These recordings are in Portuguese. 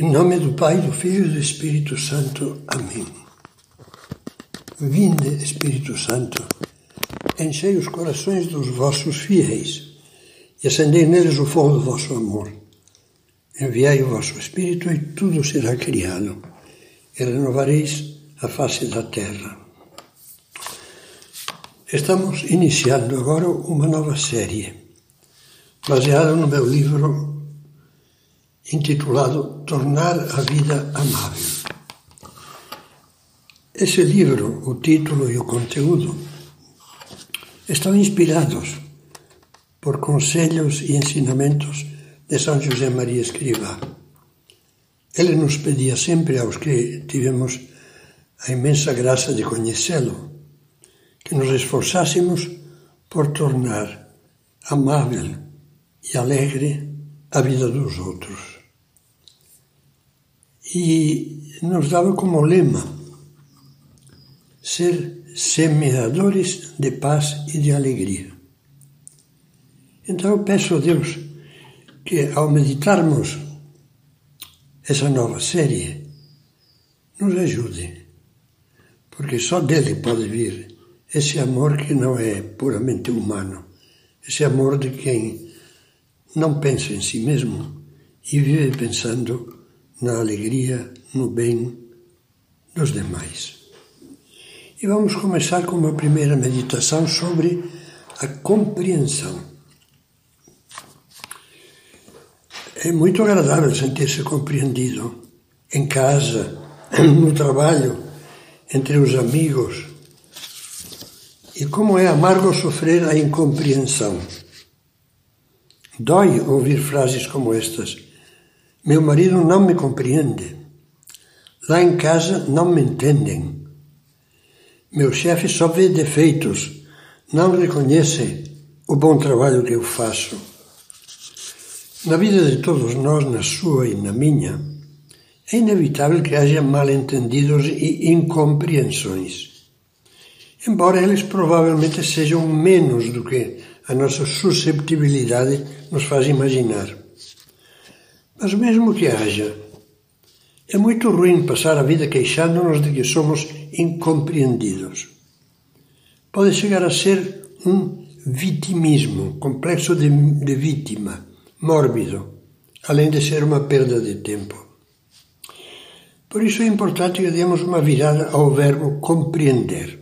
Em nome do Pai, do Filho e do Espírito Santo. Amém. Vinde, Espírito Santo, enchei os corações dos vossos fiéis e acendei neles o fogo do vosso amor. Enviai o vosso Espírito e tudo será criado, e renovareis a face da terra. Estamos iniciando agora uma nova série, baseada no meu livro intitulado Tornar a Vida Amável. Esse livro, o título e o conteúdo, estão inspirados por conselhos e ensinamentos de São José Maria Escrivá. Ele nos pedia sempre aos que tivemos a imensa graça de conhecê-lo, que nos esforçássemos por tornar amável e alegre a vida dos outros e nos dava como lema ser semeadores de paz e de alegria. Então eu peço a Deus que ao meditarmos essa nova série, nos ajude, porque só dele pode vir esse amor que não é puramente humano, esse amor de quem não pensa em si mesmo e vive pensando na alegria, no bem dos demais. E vamos começar com uma primeira meditação sobre a compreensão. É muito agradável sentir-se compreendido em casa, no trabalho, entre os amigos. E como é amargo sofrer a incompreensão. Dói ouvir frases como estas meu marido não me compreende. Lá em casa não me entendem. Meu chefe só vê defeitos, não reconhece o bom trabalho que eu faço. Na vida de todos nós, na sua e na minha, é inevitável que haja mal-entendidos e incompreensões. Embora eles provavelmente sejam menos do que a nossa susceptibilidade nos faz imaginar. Mas mesmo que haja, é muito ruim passar a vida queixando-nos de que somos incompreendidos. Pode chegar a ser um vitimismo, complexo de, de vítima, mórbido, além de ser uma perda de tempo. Por isso é importante que demos uma virada ao verbo compreender.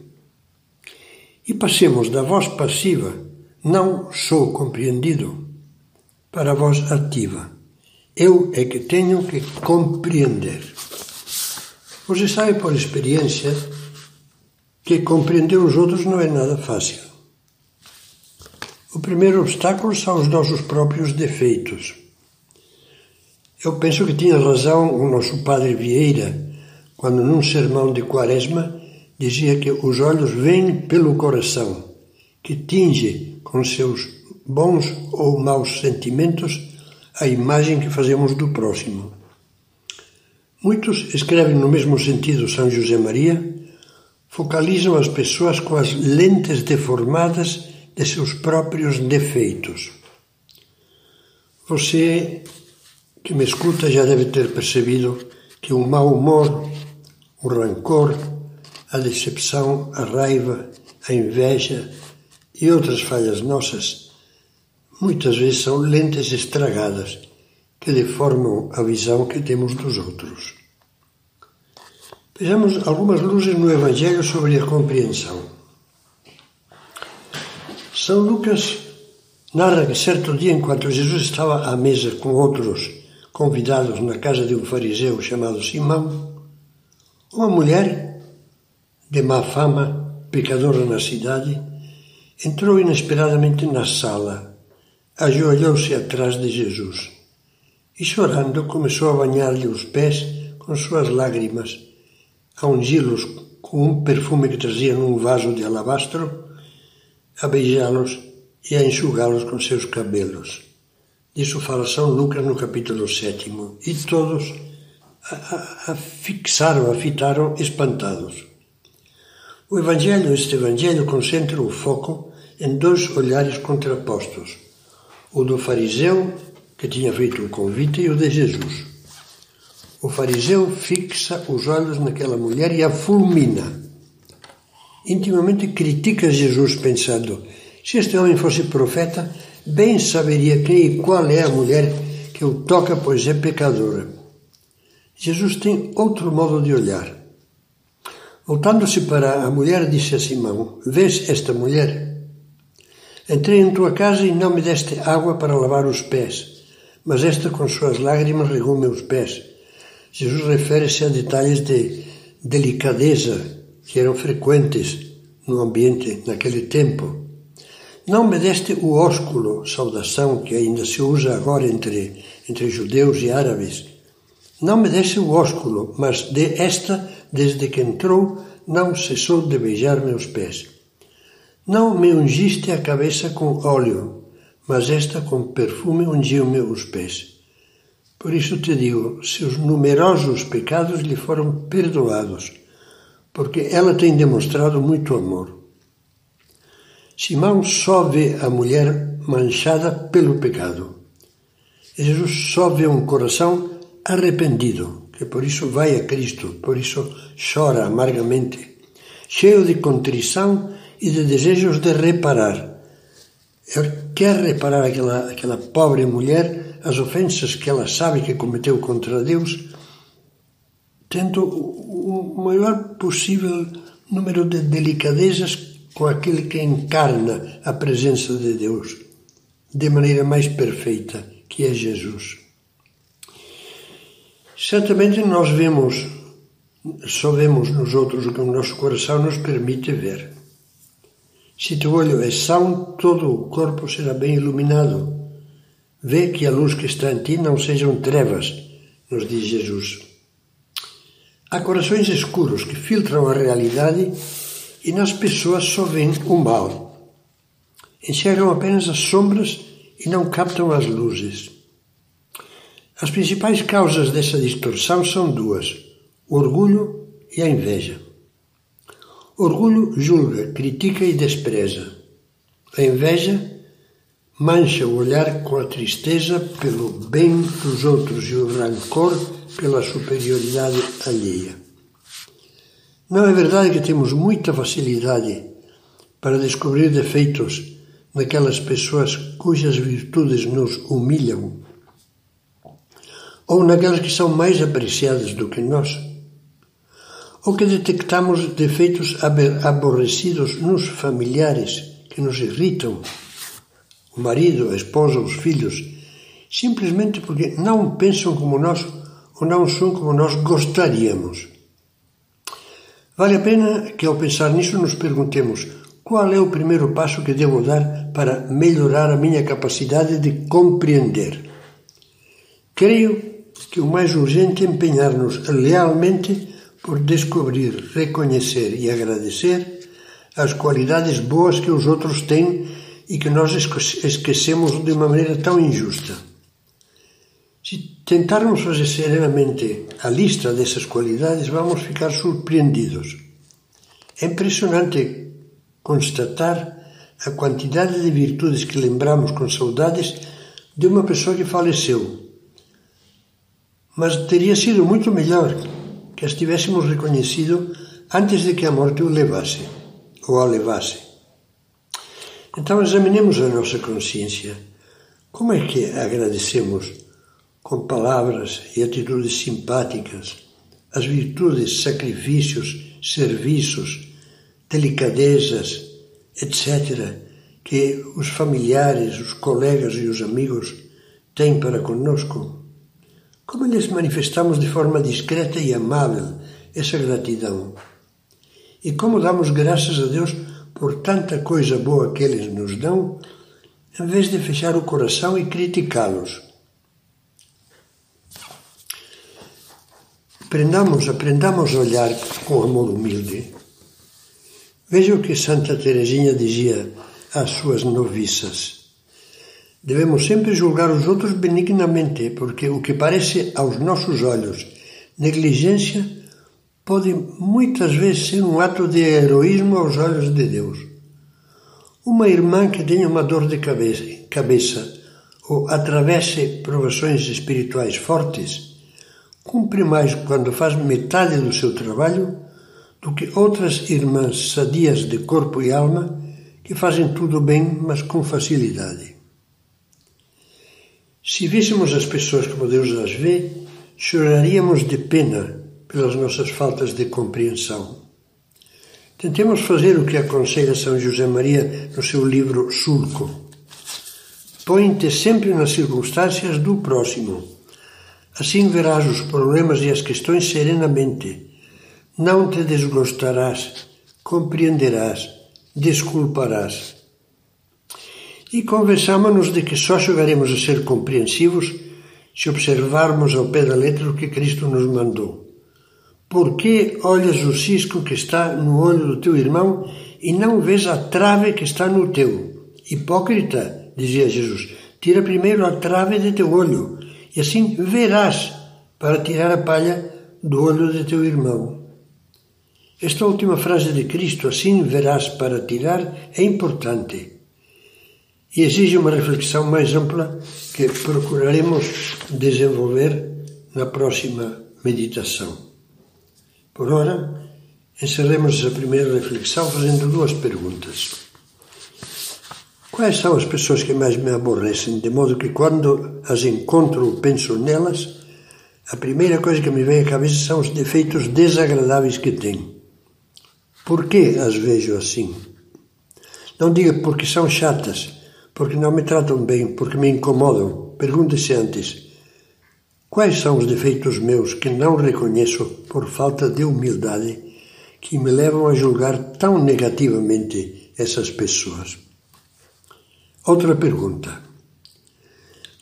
E passemos da voz passiva, não sou compreendido, para a voz ativa eu é que tenho que compreender. Você sabe por experiência que compreender os outros não é nada fácil. O primeiro obstáculo são os nossos próprios defeitos. Eu penso que tinha razão o nosso padre Vieira quando, num sermão de Quaresma, dizia que os olhos vêm pelo coração, que tinge com seus bons ou maus sentimentos a imagem que fazemos do próximo. Muitos escrevem no mesmo sentido São José Maria, focalizam as pessoas com as lentes deformadas de seus próprios defeitos. Você que me escuta já deve ter percebido que o mau humor, o rancor, a decepção, a raiva, a inveja e outras falhas nossas muitas vezes são lentes estragadas que deformam a visão que temos dos outros. Vejamos algumas luzes no Evangelho sobre a compreensão. São Lucas narra que certo dia, enquanto Jesus estava à mesa com outros convidados na casa de um fariseu chamado Simão, uma mulher de má fama, pecadora na cidade, entrou inesperadamente na sala ajoelhou-se atrás de Jesus e, chorando, começou a banhar-lhe os pés com suas lágrimas, a ungi-los com um perfume que trazia num vaso de alabastro, a beijá-los e a enxugá-los com seus cabelos. Disso fala São Lucas no capítulo 7. E todos a, a, a fixaram, a fitaram espantados. O Evangelho, este Evangelho, concentra o foco em dois olhares contrapostos o do fariseu que tinha feito o convite e o de Jesus. O fariseu fixa os olhos naquela mulher e a fulmina. Intimamente critica Jesus, pensando: se este homem fosse profeta, bem saberia quem e qual é a mulher que o toca, pois é pecadora. Jesus tem outro modo de olhar. Voltando-se para a mulher, disse a Simão: Vês esta mulher? Entrei em tua casa e não me deste água para lavar os pés, mas esta com suas lágrimas regou meus pés. Jesus refere-se a detalhes de delicadeza que eram frequentes no ambiente naquele tempo. Não me deste o ósculo, saudação que ainda se usa agora entre, entre judeus e árabes. Não me deste o ósculo, mas de esta, desde que entrou, não cessou de beijar meus pés. Não me ungiste a cabeça com óleo, mas esta com perfume ungiu meus pés. Por isso te digo: seus numerosos pecados lhe foram perdoados, porque ela tem demonstrado muito amor. Simão só vê a mulher manchada pelo pecado. Jesus só vê um coração arrependido, que por isso vai a Cristo, por isso chora amargamente, cheio de contrição e de desejos de reparar. Ele quer reparar aquela, aquela pobre mulher, as ofensas que ela sabe que cometeu contra Deus, tendo o maior possível número de delicadezas com aquele que encarna a presença de Deus de maneira mais perfeita, que é Jesus. Certamente nós vemos, só vemos nos outros o que o nosso coração nos permite ver. Se teu olho é são, todo o corpo será bem iluminado. Vê que a luz que está em ti não sejam trevas, nos diz Jesus. Há corações escuros que filtram a realidade e nas pessoas só veem o mal. Enxergam apenas as sombras e não captam as luzes. As principais causas dessa distorção são duas: o orgulho e a inveja. Orgulho julga, critica e despreza. A inveja mancha o olhar com a tristeza pelo bem dos outros e o rancor pela superioridade alheia. Não é verdade que temos muita facilidade para descobrir defeitos naquelas pessoas cujas virtudes nos humilham? Ou naquelas que são mais apreciadas do que nós? Ou que detectamos defeitos aborrecidos nos familiares que nos irritam? O marido, a esposa, os filhos, simplesmente porque não pensam como nós ou não são como nós gostaríamos. Vale a pena que, ao pensar nisso, nos perguntemos qual é o primeiro passo que devo dar para melhorar a minha capacidade de compreender. Creio que o mais urgente é empenhar-nos lealmente por descobrir, reconhecer e agradecer as qualidades boas que os outros têm e que nós esquecemos de uma maneira tão injusta. Se tentarmos fazer serenamente a lista dessas qualidades, vamos ficar surpreendidos. É impressionante constatar a quantidade de virtudes que lembramos com saudades de uma pessoa que faleceu. Mas teria sido muito melhor que as tivéssemos reconhecido antes de que a morte o levasse ou a levasse. Então examinemos a nossa consciência. Como é que agradecemos? com palavras e atitudes simpáticas, as virtudes, sacrifícios, serviços, delicadezas, etc., que os familiares, os colegas e os amigos têm para conosco? Como lhes manifestamos de forma discreta e amável essa gratidão? E como damos graças a Deus por tanta coisa boa que eles nos dão, em vez de fechar o coração e criticá-los? Aprendamos, aprendamos a olhar com amor humilde. Veja o que Santa Teresinha dizia às suas noviças. Devemos sempre julgar os outros benignamente, porque o que parece aos nossos olhos negligência pode muitas vezes ser um ato de heroísmo aos olhos de Deus. Uma irmã que tenha uma dor de cabeça, cabeça ou atravesse provações espirituais fortes, cumpre mais quando faz metade do seu trabalho do que outras irmãs sadias de corpo e alma que fazem tudo bem, mas com facilidade. Se víssemos as pessoas como Deus as vê, choraríamos de pena pelas nossas faltas de compreensão. Tentemos fazer o que aconselha São José Maria no seu livro Sulco. Põe-te sempre nas circunstâncias do próximo. Assim verás os problemas e as questões serenamente. Não te desgostarás, compreenderás, desculparás e convençamos-nos de que só chegaremos a ser compreensivos se observarmos ao pé da letra o que Cristo nos mandou. Por que olhas o cisco que está no olho do teu irmão e não vês a trave que está no teu? Hipócrita, dizia Jesus, tira primeiro a trave de teu olho, e assim verás para tirar a palha do olho de teu irmão. Esta última frase de Cristo, assim verás para tirar, é importante e exige uma reflexão mais ampla que procuraremos desenvolver na próxima meditação. Por ora, encerremos essa primeira reflexão fazendo duas perguntas. Quais são as pessoas que mais me aborrecem, de modo que quando as encontro ou penso nelas, a primeira coisa que me vem à cabeça são os defeitos desagradáveis que têm. Por que as vejo assim? Não diga porque são chatas, porque não me tratam bem, porque me incomodam. Pergunte-se antes: quais são os defeitos meus que não reconheço por falta de humildade que me levam a julgar tão negativamente essas pessoas? Outra pergunta.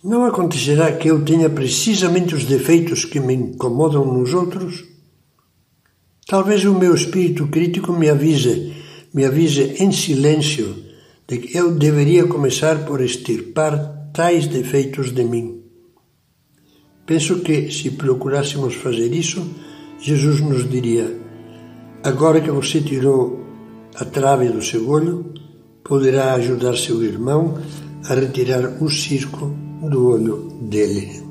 Não acontecerá que eu tenha precisamente os defeitos que me incomodam nos outros? Talvez o meu espírito crítico me avise, me avise em silêncio de que eu deveria começar por extirpar tais defeitos de mim. Penso que, se procurássemos fazer isso, Jesus nos diria: Agora que você tirou a trave do seu olho, poderá ajudar seu irmão a retirar o circo do olho dele.